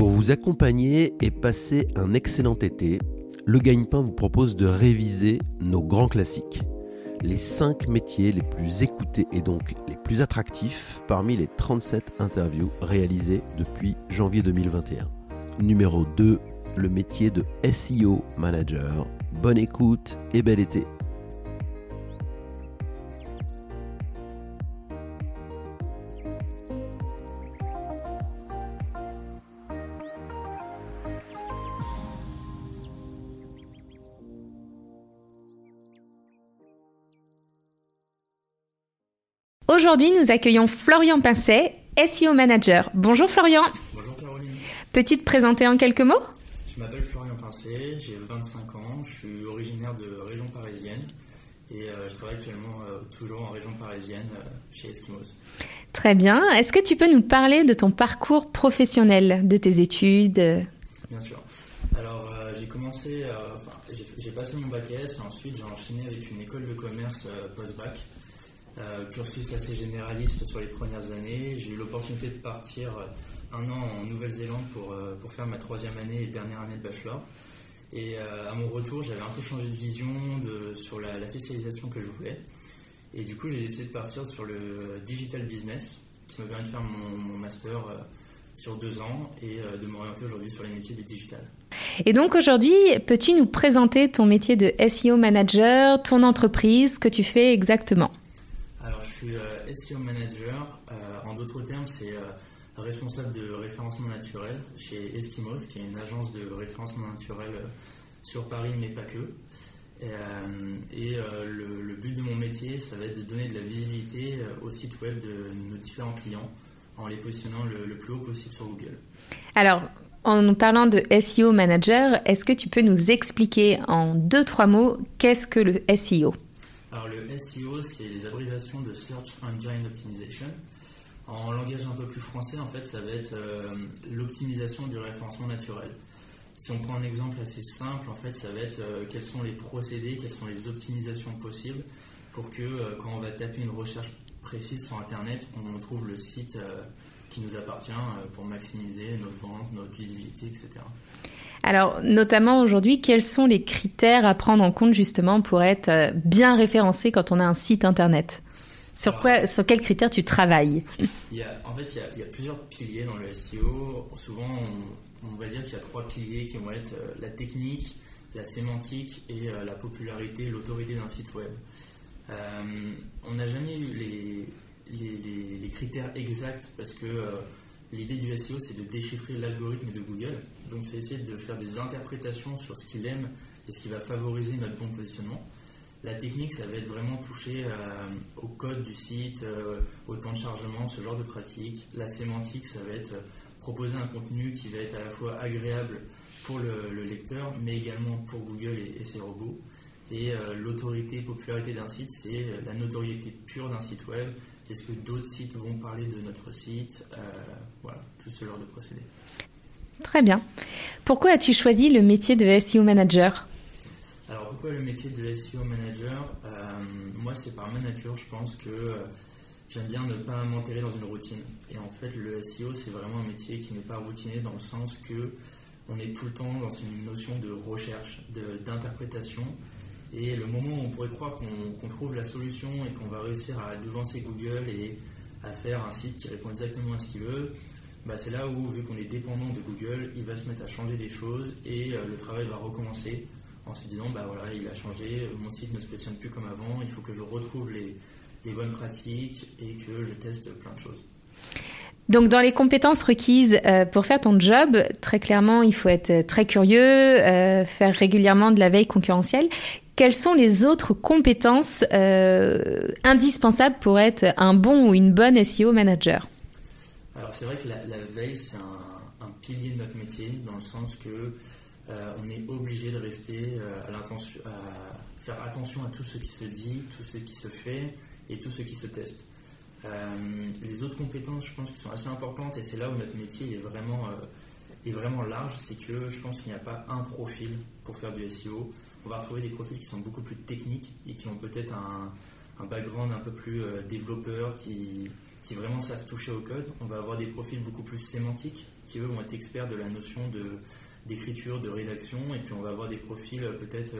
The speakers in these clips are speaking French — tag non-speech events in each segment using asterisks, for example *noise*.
Pour vous accompagner et passer un excellent été, le Gagne-Pain vous propose de réviser nos grands classiques. Les 5 métiers les plus écoutés et donc les plus attractifs parmi les 37 interviews réalisées depuis janvier 2021. Numéro 2, le métier de SEO manager. Bonne écoute et bel été. Aujourd'hui, nous accueillons Florian Pincet, SEO Manager. Bonjour Florian. Bonjour Caroline. Peux-tu te présenter en quelques mots? Je m'appelle Florian Pincet, j'ai 25 ans, je suis originaire de région parisienne et euh, je travaille actuellement euh, toujours en région parisienne euh, chez Eskimos. Très bien. Est-ce que tu peux nous parler de ton parcours professionnel, de tes études? Bien sûr. Alors j'ai commencé, j'ai passé mon bac S et ensuite j'ai enchaîné avec une école de commerce post-bac euh, cursus assez généraliste sur les premières années. J'ai eu l'opportunité de partir euh, un an en Nouvelle-Zélande pour, euh, pour faire ma troisième année et dernière année de bachelor. Et à mon retour, j'avais un peu changé de vision sur la, spécialisation que je voulais. Et du coup, j'ai décidé de partir sur le digital business, qui m'a permis de faire mon, master sur deux ans et de m'orienter aujourd'hui sur les métiers du digital. Et donc aujourd'hui, peux-tu nous présenter ton métier de SEO manager, ton entreprise, ce que tu fais exactement? Suis euh, SEO manager. Euh, en d'autres termes, c'est euh, responsable de référencement naturel chez Eskimos, qui est une agence de référencement naturel sur Paris, mais pas que. Et, le, but de mon métier, ça va être de donner de la visibilité au site web de nos différents clients en les positionnant le, le plus haut possible sur Google. Alors, en nous parlant de SEO manager, est-ce que tu peux nous expliquer en deux, trois mots qu'est-ce que le SEO alors le SEO, c'est les abréviations de Search Engine Optimization. En langage un peu plus français, en fait, ça va être euh, l'optimisation du référencement naturel. Si on prend un exemple assez simple, en fait, ça va être euh, quels sont les procédés, quelles sont les optimisations possibles pour que euh, quand on va taper une recherche précise sur Internet, on trouve le site qui nous appartient pour maximiser notre vente, notre visibilité, etc. Alors, notamment aujourd'hui, quels sont les critères à prendre en compte justement pour être euh, bien référencé quand on a un site internet? Sur, quoi, sur quels critères tu travailles? En fait, il y, a, plusieurs piliers dans le SEO. Souvent, on, va dire qu'il y a trois piliers qui vont être euh, la technique, la sémantique et euh, la popularité, l'autorité d'un site web. on n'a jamais eu les, les, critères exacts parce que L'idée du SEO, c'est de déchiffrer l'algorithme de Google. Donc, c'est essayer de faire des interprétations sur ce qu'il aime et ce qui va favoriser notre bon positionnement. La technique, ça va être vraiment toucher euh, au code du site, euh, au temps de chargement, ce genre de pratique. La sémantique, ça va être proposer un contenu qui va être à la fois agréable pour le, lecteur, mais également pour Google et, ses robots. Et euh, l'autorité, popularité d'un site, c'est la notoriété pure d'un site web est-ce que d'autres sites vont parler de notre site euh, Voilà, tout ce genre de procédé. Très bien. Pourquoi as-tu choisi le métier de SEO manager? Alors pourquoi le métier de SEO manager? Euh, Moi, c'est par ma nature, je pense que euh, j'aime bien ne pas m'enterrer dans une routine. Et en fait, le SEO, c'est vraiment un métier qui n'est pas routinier dans le sens que on est tout le temps dans une notion de recherche, d'interprétation. Et le moment où on pourrait croire qu'on trouve la solution et qu'on va réussir à devancer Google et à faire un site qui répond exactement à ce qu'il veut, bah c'est là où, vu qu'on est dépendant de Google, il va se mettre à changer des choses et euh, le travail va recommencer en se disant bah voilà, il a changé, mon site ne se positionne plus comme avant, il faut que je retrouve les, bonnes pratiques et que je teste plein de choses. Donc dans les compétences requises euh, pour faire ton job, très clairement, il faut être très curieux, euh, faire régulièrement de la veille concurrentielle quelles sont les autres compétences euh, indispensables pour être un bon ou une bonne SEO manager Alors c'est vrai que la, veille c'est un, pilier de notre métier dans le sens que euh, on est obligé de rester euh, à, à faire attention à tout ce qui se dit, tout ce qui se fait et tout ce qui se teste. les autres compétences, je pense, qui sont assez importantes et c'est là où notre métier est vraiment, est vraiment large, c'est que je pense qu'il n'y a pas un profil pour faire du SEO on va retrouver des profils qui sont beaucoup plus techniques et qui ont peut-être un, background un peu plus euh, développeur, qui, vraiment savent toucher au code. On va avoir des profils beaucoup plus sémantiques, qui eux vont être experts de la notion d'écriture, de rédaction, et puis on va avoir des profils peut-être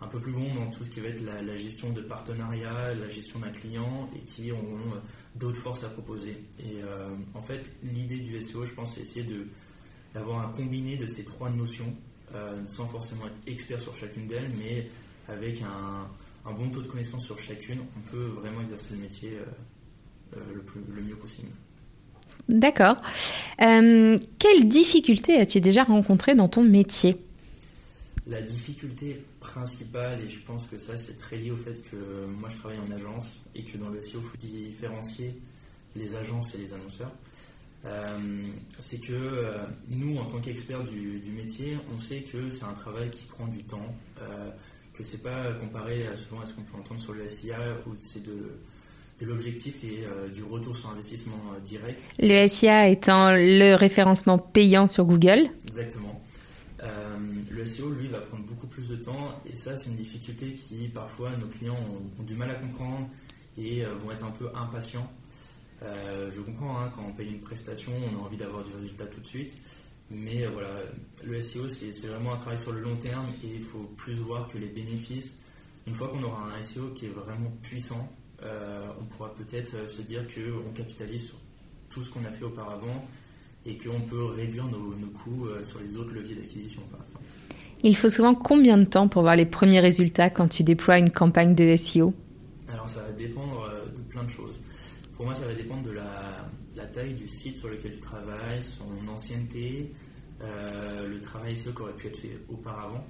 un peu plus bons dans tout ce qui va être la, gestion de partenariat, la gestion d'un client, et qui auront d'autres forces à proposer. Et en fait, l'idée du SEO, je pense, c'est essayer d'avoir un combiné de ces trois notions, sans forcément être expert sur chacune d'elles, mais avec un, un bon taux de connaissance sur chacune, on peut vraiment exercer le métier euh, euh, le, le mieux possible. D'accord. Euh, quelles difficultés as-tu déjà rencontrées dans ton métier? La difficulté principale, et je pense que ça c'est très lié au fait que moi je travaille en agence et que dans le SEO il faut différencier les agences et les annonceurs, c'est que nous en tant qu'experts du, du, métier, on sait que c'est un travail qui prend du temps que c'est pas comparé souvent à ce qu'on peut entendre sur le SIA où c'est de, l'objectif et euh, du retour sur investissement euh, direct. Le SIA étant le référencement payant sur Google. Exactement. Euh, le SEO, lui, va prendre beaucoup plus de temps et ça, c'est une difficulté qui, parfois, nos clients ont, du mal à comprendre et vont être un peu impatients. Je comprends, hein, quand on paye une prestation, on a envie d'avoir du résultat tout de suite. Mais euh, voilà, le SEO, c'est vraiment un travail sur le long terme et il faut plus voir que les bénéfices. Une fois qu'on aura un SEO qui est vraiment puissant, euh, on pourra peut-être euh, se dire qu'on capitalise sur tout ce qu'on a fait auparavant et qu'on peut réduire nos, coûts sur les autres leviers d'acquisition, par exemple. Il faut souvent combien de temps pour voir les premiers résultats quand tu déploies une campagne de SEO Alors ça va dépendre de plein de choses. Pour moi, ça va dépendre de la, taille du site sur lequel tu travailles, son ancienneté, euh, le travail SEO qui aurait pu être fait auparavant.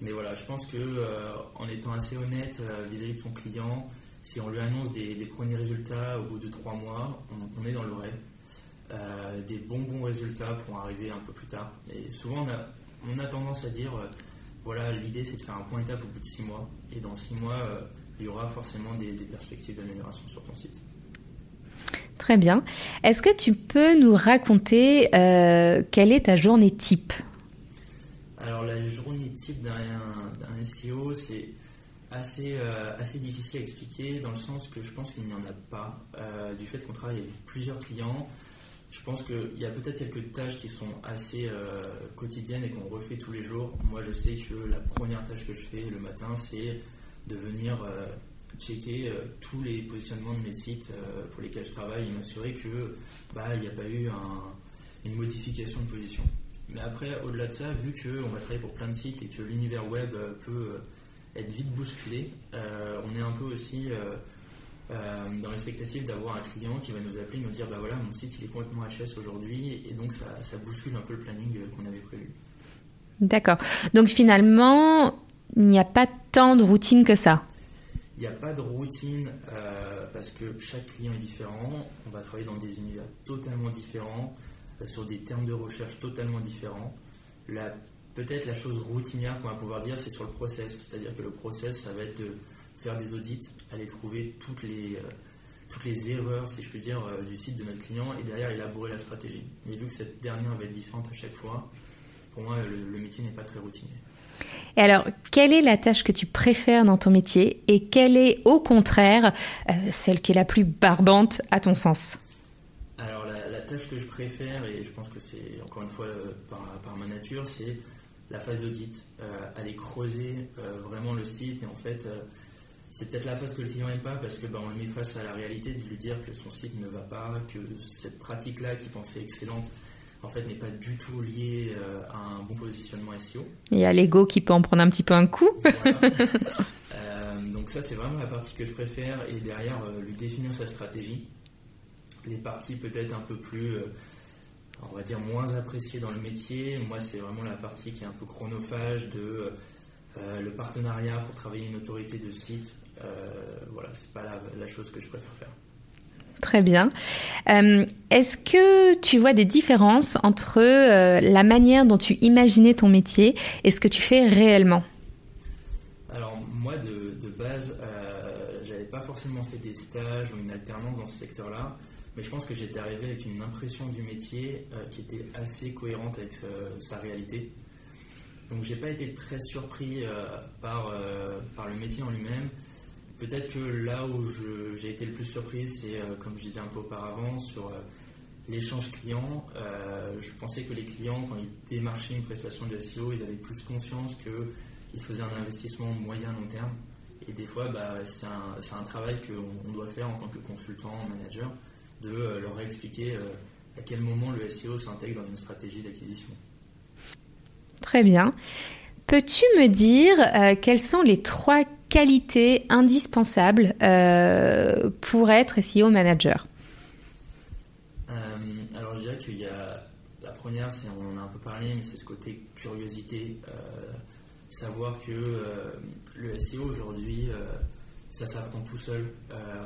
Mais voilà, je pense que euh, en étant assez honnête euh, vis-à-vis de son client, si on lui annonce des, premiers résultats au bout de trois mois, on, est dans le rêve. des bons bons résultats pour arriver un peu plus tard. Et souvent, on a, tendance à dire, voilà, l'idée c'est de faire un point étape au bout de six mois. Et dans six mois, il y aura forcément des perspectives d'amélioration sur ton site. Très bien. Est-ce que tu peux nous raconter euh, quelle est ta journée type? Alors la journée type d'un SEO, c'est assez, euh, assez difficile à expliquer dans le sens que je pense qu'il n'y en a pas. Euh, du fait qu'on travaille avec plusieurs clients, je pense qu'il y a peut-être quelques tâches qui sont assez quotidiennes et qu'on refait tous les jours. Moi, je sais que la première tâche que je fais le matin, c'est de venir checker euh, tous les positionnements de mes sites euh, pour lesquels je travaille et m'assurer que bah, n'y a pas eu une modification de position. Mais après, au-delà de ça, vu qu'on va travailler pour plein de sites et que l'univers web euh, peut être vite bousculé, on est un peu aussi dans l'expectative d'avoir un client qui va nous appeler et nous dire bah voilà mon site il est complètement HS aujourd'hui et donc ça bouscule un peu le planning qu'on avait prévu. D'accord. Donc finalement, il n'y a pas tant de routine que ça. Il n'y a pas de routine euh, parce que chaque client est différent. On va travailler dans des univers totalement différents, euh, sur des termes de recherche totalement différents. Peut-être la chose routinière qu'on va pouvoir dire, c'est sur le process. C'est-à-dire que le process, ça va être de faire des audits, aller trouver toutes les, euh, toutes les erreurs, si je puis dire, du site de notre client et derrière élaborer la stratégie. Mais vu que cette dernière va être différente à chaque fois, pour moi, le métier n'est pas très routinier. Et alors, quelle est la tâche que tu préfères dans ton métier et quelle est au contraire euh, celle qui est la plus barbante à ton sens? Alors, la, tâche que je préfère, et je pense que c'est encore une fois euh, par, ma nature, c'est la phase d'audit, euh, aller creuser vraiment le site et en fait c'est peut-être la phase que le client n'aime pas parce que ben, le met face à la réalité de lui dire que son site ne va pas, que cette pratique-là qu'il pensait excellente en fait n'est pas du tout lié euh, à un bon positionnement SEO. Il y a l'ego qui peut en prendre un petit peu un coup. *laughs* Euh, donc ça c'est vraiment la partie que je préfère et derrière euh, lui définir sa stratégie. Les parties peut-être un peu plus, on va dire moins appréciées dans le métier. Moi c'est vraiment la partie qui est un peu chronophage de le partenariat pour travailler une autorité de site. voilà, c'est pas la chose que je préfère faire. Très bien. Euh, est-ce que tu vois des différences entre euh, la manière dont tu imaginais ton métier et ce que tu fais réellement? Alors moi, de, base, euh, j'avais pas forcément fait des stages ou une alternance dans ce secteur-là, mais je pense que j'étais arrivé avec une impression du métier euh, qui était assez cohérente avec sa réalité. Donc j'ai pas été très surpris par, par le métier en lui-même. Peut-être que là où j'ai été le plus surpris, c'est, euh, comme je disais un peu auparavant, sur euh, l'échange client, je pensais que les clients, quand ils démarchaient une prestation de SEO, ils avaient plus conscience qu'ils faisaient un investissement moyen long terme. Et des fois, bah, c'est un, un, travail qu'on doit faire en tant que consultant, manager, de leur expliquer à quel moment le SEO s'intègre dans une stratégie d'acquisition. Très bien. Peux-tu me dire euh, quelles sont les trois qualités indispensables euh, pour être SEO manager euh, Alors je dirais qu'il y a la première, on en a un peu parlé, mais c'est ce côté curiosité, savoir que le SEO aujourd'hui ça s'apprend tout seul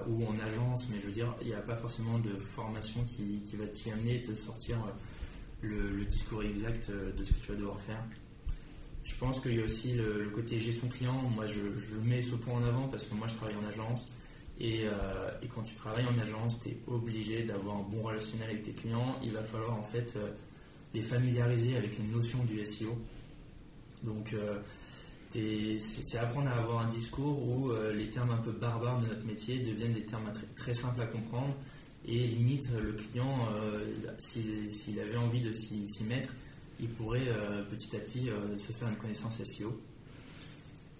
ou en agence, mais je veux dire, il n'y a pas forcément de formation qui, va t'y amener, te sortir le, discours exact de ce que tu vas devoir faire. Je pense qu'il y a aussi le, côté gestion client. Moi, je, mets ce point en avant parce que moi, je travaille en agence. Et, euh, quand tu travailles en agence, tu es obligé d'avoir un bon relationnel avec tes clients. Il va falloir en fait euh, les familiariser avec les notions du SEO. Donc, euh, c'est apprendre à avoir un discours où les termes un peu barbares de notre métier deviennent des termes très, simples à comprendre. Et limite, le client, s'il avait envie de s'y mettre, il pourrait euh, petit à petit euh, se faire une connaissance SEO.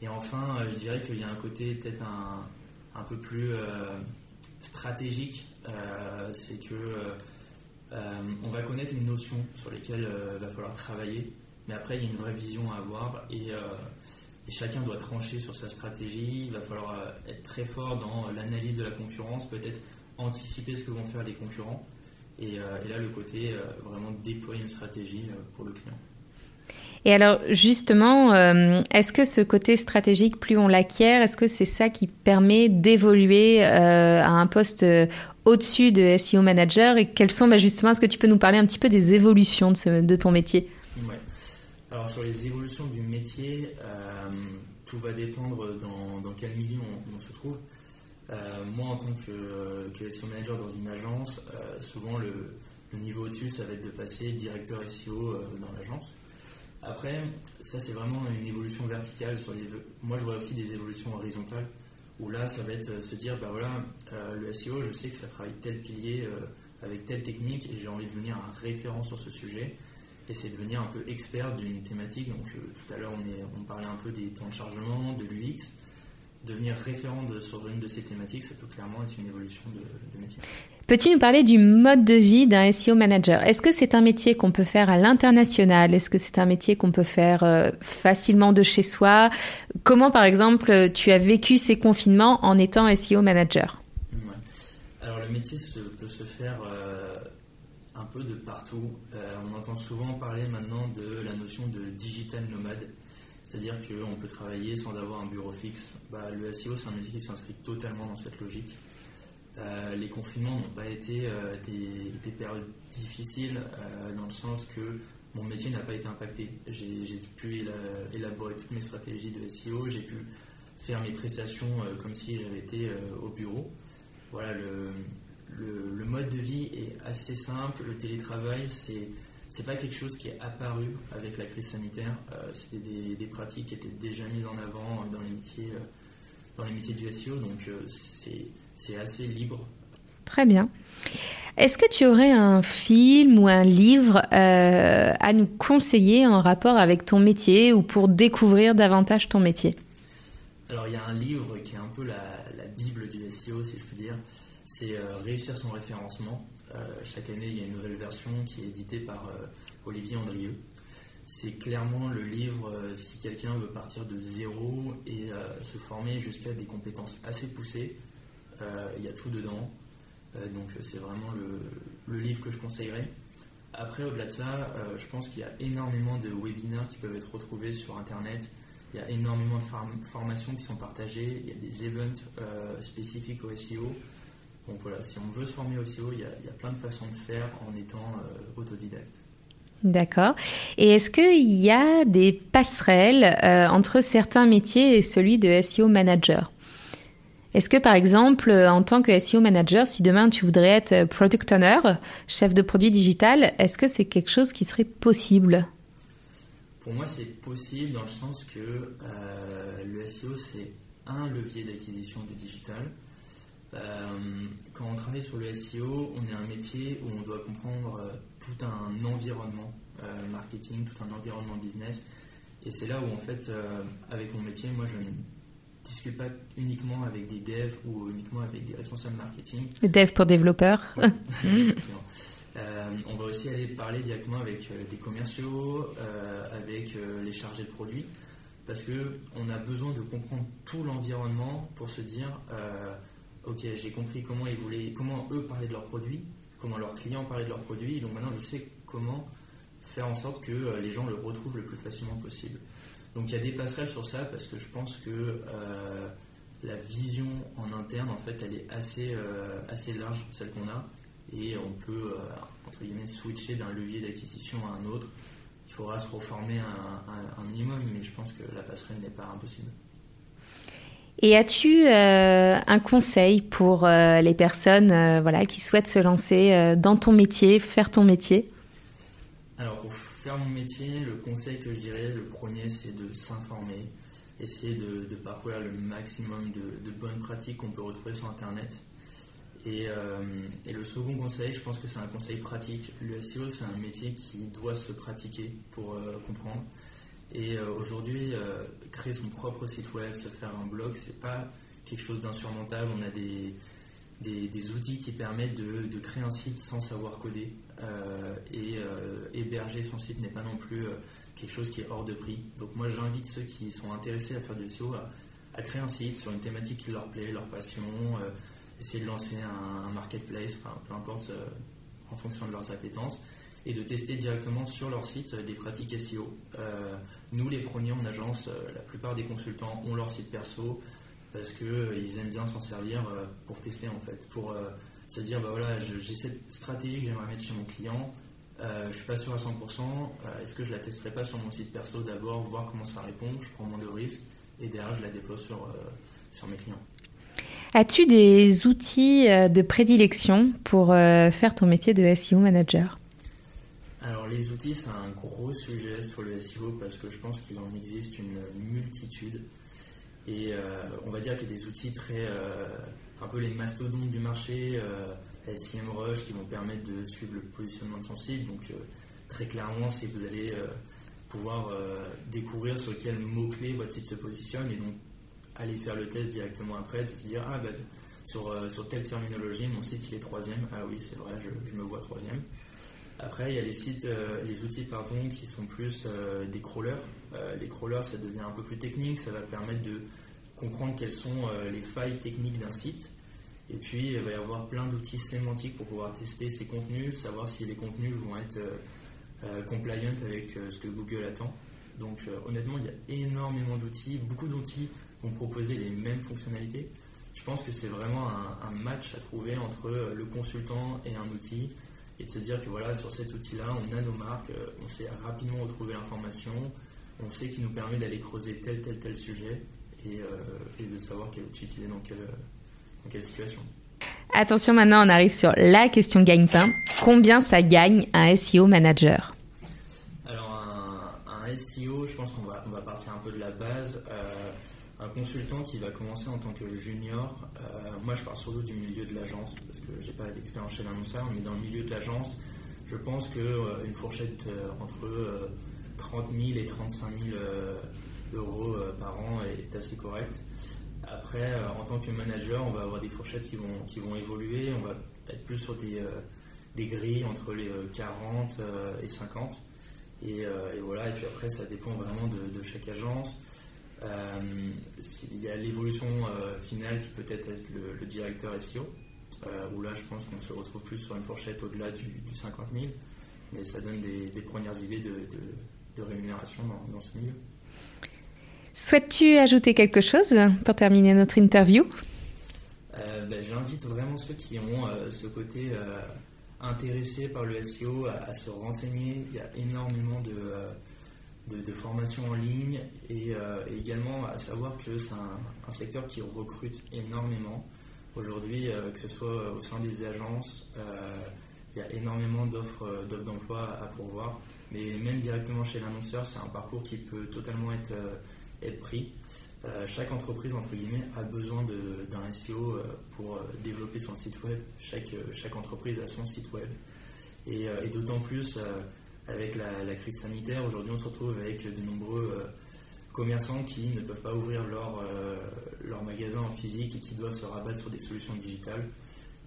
Et enfin, euh, je dirais qu'il y a un côté peut-être un, un, peu plus stratégique, c'est que on va connaître une notion sur lesquelles il va falloir travailler, mais après il y a une vraie vision à avoir et chacun doit trancher sur sa stratégie. Il va falloir être très fort dans l'analyse de la concurrence, peut-être anticiper ce que vont faire les concurrents euh, et, là, le côté euh, vraiment déployer une stratégie euh, pour le client. Et alors justement, est-ce que ce côté stratégique, plus on l'acquiert, est-ce que c'est ça qui permet d'évoluer à un poste au-dessus de SEO manager? Et quelles sont bah, justement, est-ce que tu peux nous parler un petit peu des évolutions de, ton métier? Ouais. Alors sur les évolutions du métier, tout va dépendre dans, dans quel milieu on se trouve. Euh, moi, en tant que, SEO manager dans une agence, euh, souvent le, niveau au-dessus, ça va être de passer directeur SEO euh, dans l'agence. Après, ça c'est vraiment une évolution verticale. Sur les, moi, je vois aussi des évolutions horizontales où là, ça va être se dire, bah voilà, le SEO, je sais que ça travaille tel pilier avec telle technique et j'ai envie de devenir un référent sur ce sujet et c'est devenir un peu expert d'une thématique. Donc tout à l'heure, on parlait un peu des temps de chargement, de l'UX devenir référent de, sur une de ces thématiques, ça peut clairement être une évolution de, métier. Peux-tu nous parler du mode de vie d'un SEO manager? Est-ce que c'est un métier qu'on peut faire à l'international? Est-ce que c'est un métier qu'on peut faire euh, facilement de chez soi? Comment, par exemple, tu as vécu ces confinements en étant SEO manager? Alors, le métier peut se faire euh, un peu de partout. Euh, on entend souvent parler maintenant de la notion de digital nomade. C'est-à-dire qu'on peut travailler sans avoir un bureau fixe. Bah, le SEO, c'est un métier qui s'inscrit totalement dans cette logique. Euh, les confinements n'ont pas été euh, des, périodes difficiles euh, dans le sens que mon métier n'a pas été impacté. J'ai pu élaborer toutes mes stratégies de SEO, j'ai pu faire mes prestations comme si j'avais été au bureau. Voilà, le, le, mode de vie est assez simple. Le télétravail, c'est c'est pas quelque chose qui est apparu avec la crise sanitaire. Euh, C'était des, pratiques qui étaient déjà mises en avant dans les métiers, euh, dans les métiers du SEO, donc euh, c'est assez libre. Très bien. Est-ce que tu aurais un film ou un livre à nous conseiller en rapport avec ton métier ou pour découvrir davantage ton métier? Alors il y a un livre qui est un peu la, la bible du SEO, si je peux dire. C'est Réussir son référencement chaque année, il y a une nouvelle version qui est éditée par euh, Olivier Andrieux. C'est clairement le livre euh, si quelqu'un veut partir de zéro et se former jusqu'à des compétences assez poussées. il y a tout dedans. donc c'est vraiment le, livre que je conseillerais. Après, au-delà de ça, je pense qu'il y a énormément de webinaires qui peuvent être retrouvés sur Internet. Il y a énormément de formations qui sont partagées. Il y a des events spécifiques au SEO. Donc voilà, si on veut se former au SEO, il y a, plein de façons de faire en étant euh, autodidacte. D'accord. Et est-ce qu'il y a des passerelles euh, entre certains métiers et celui de SEO manager? Est-ce que par exemple, en tant que SEO manager, si demain tu voudrais être product owner, chef de produit digital, est-ce que c'est quelque chose qui serait possible? Pour moi, c'est possible dans le sens que euh, le SEO, c'est un levier d'acquisition du digital. Euh, quand on travaille sur le SEO, on est un métier où on doit comprendre tout un environnement marketing, tout un environnement business. Et c'est là où, en fait, avec mon métier, moi, je ne discute pas uniquement avec des devs ou uniquement avec des responsables marketing. Dev pour développeurs. *laughs* Euh, on va aussi aller parler directement avec euh, des commerciaux, euh, avec les chargés de produits, parce que on a besoin de comprendre tout l'environnement pour se dire, ok, j'ai compris comment ils voulaient, comment eux parlaient de leurs produits, comment leurs clients parlaient de leurs produits, donc maintenant je sais comment faire en sorte que les gens le retrouvent le plus facilement possible. Donc il y a des passerelles sur ça parce que je pense que la vision en interne, en fait, elle est assez, assez large, celle qu'on a et on peut, euh, entre guillemets, switcher d'un levier d'acquisition à un autre. Il faudra se reformer un, minimum, mais je pense que la passerelle n'est pas impossible. Et as-tu euh, un conseil pour euh, les personnes voilà, qui souhaitent se lancer dans ton métier, faire ton métier? Alors, pour faire mon métier, le conseil que je dirais, le premier, c'est de s'informer, essayer de, parcourir le maximum de, de bonnes pratiques qu'on peut retrouver sur Internet. Euh, et, le second conseil, je pense que c'est un conseil pratique. Le SEO, c'est un métier qui doit se pratiquer pour euh, comprendre. Et euh, aujourd'hui, créer son propre site web, se faire un blog, c'est pas quelque chose d'insurmontable. On a des, des, outils qui permettent de, créer un site sans savoir coder. et héberger son site n'est pas non plus quelque chose qui est hors de prix. Donc moi, j'invite ceux qui sont intéressés à faire du SEO à, créer un site sur une thématique qui leur plaît, leur passion essayer de lancer un, marketplace, peu importe, euh, en fonction de leurs appétences, et de tester directement sur leur site des pratiques SEO. Euh, nous, les premiers en agence, euh, la plupart des consultants ont leur site perso parce qu'ils aiment bien s'en servir pour tester en fait, pour se dire bah voilà, j'ai cette stratégie que j'aimerais mettre chez mon client, je suis pas sûr à 100%, est-ce que je la testerai pas sur mon site perso d'abord, voir comment ça répond, je prends moins de risques et derrière je la déploie sur, sur mes clients. As-tu des outils euh, de prédilection pour euh, faire ton métier de SEO manager? Alors les outils, c'est un gros sujet sur le SEO parce que je pense qu'il en existe une multitude. Et euh, on va dire qu'il y a des outils très, un peu les mastodontes du marché, SEMrush, qui vont permettre de suivre le positionnement de son site. Donc très clairement, si vous allez pouvoir découvrir sur quels mots-clés votre site se positionne et donc aller faire le test directement après, de se dire ah bah sur, euh, sur telle terminologie mon site il est troisième, ah oui c'est vrai je, me vois troisième. Après il y a les sites, euh, les outils pardon qui sont plus euh, des crawlers. les crawlers ça devient un peu plus technique, ça va permettre de comprendre quelles sont les failles techniques d'un site. Et puis il va y avoir plein d'outils sémantiques pour pouvoir tester ces contenus, savoir si les contenus vont être compliant avec ce que Google attend. Donc honnêtement, il y a énormément d'outils, beaucoup d'outils proposer les mêmes fonctionnalités. Je pense que c'est vraiment un, match à trouver entre euh, le consultant et un outil et de se dire que voilà, sur cet outil-là, on a nos marques, euh, on sait rapidement retrouver l'information, on sait qu'il nous permet d'aller creuser tel, tel, tel sujet et, euh, de savoir quel outil utiliser dans quelle, dans quelle situation. Attention, maintenant on arrive sur la question gagne-pain. Combien ça gagne un SEO manager? Alors un, SEO, je pense qu'on va, on va partir un peu de la base un consultant qui va commencer en tant que junior, euh, moi je parle surtout du milieu de l'agence, parce que j'ai pas d'expérience chez l'annonceur, mais dans le milieu de l'agence, je pense qu'une euh, fourchette euh, entre 30 000 et 35 000 euros par an est assez correcte. Après, en tant que manager, on va avoir des fourchettes qui vont, qui vont évoluer, on va être plus sur des, des grilles entre les 40 et 50. Et, voilà, et puis après, ça dépend vraiment de chaque agence. Euh, il y a l'évolution euh, finale qui peut être le, directeur SEO, euh, où là je pense qu'on se retrouve plus sur une fourchette au-delà du, 50 000, mais ça donne des, premières idées de, rémunération dans, ce milieu. Souhaites-tu ajouter quelque chose pour terminer notre interview? Ben, J'invite vraiment ceux qui ont ce côté intéressé par le SEO à, à, se renseigner. Il y a énormément de de, formation en ligne euh, et, également à savoir que c'est un, secteur qui recrute énormément. Aujourd'hui, euh, que ce soit au sein des agences, euh, il y a énormément d'offres d'emploi à pourvoir, mais même directement chez l'annonceur, c'est un parcours qui peut totalement être, pris. chaque entreprise entre guillemets a besoin d'un SEO pour développer son site web. Chaque, chaque entreprise a son site web. Et, d'autant plus avec la, crise sanitaire, aujourd'hui on se retrouve avec de nombreux commerçants qui ne peuvent pas ouvrir leur, leur magasin en physique et qui doivent se rabattre sur des solutions digitales.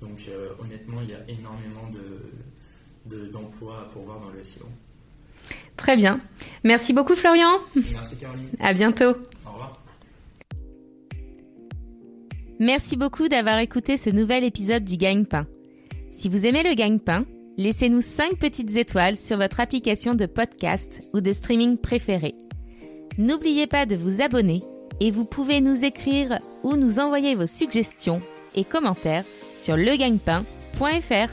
Donc euh, honnêtement, il y a énormément d'emplois à pourvoir dans le SEO. Très bien. Merci beaucoup Florian. Merci Caroline. À bientôt. Au revoir. Merci beaucoup d'avoir écouté ce nouvel épisode du Gagne-Pain. Si vous aimez le Gagne-Pain, laissez-nous 5 petites étoiles sur votre application de podcast ou de streaming préférée. N'oubliez pas de vous abonner et vous pouvez nous écrire ou nous envoyer vos suggestions et commentaires sur legagnepain.fr.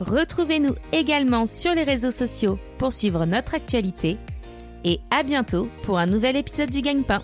Retrouvez-nous également sur les réseaux sociaux pour suivre notre actualité et à bientôt pour un nouvel épisode du Gagne-Pain.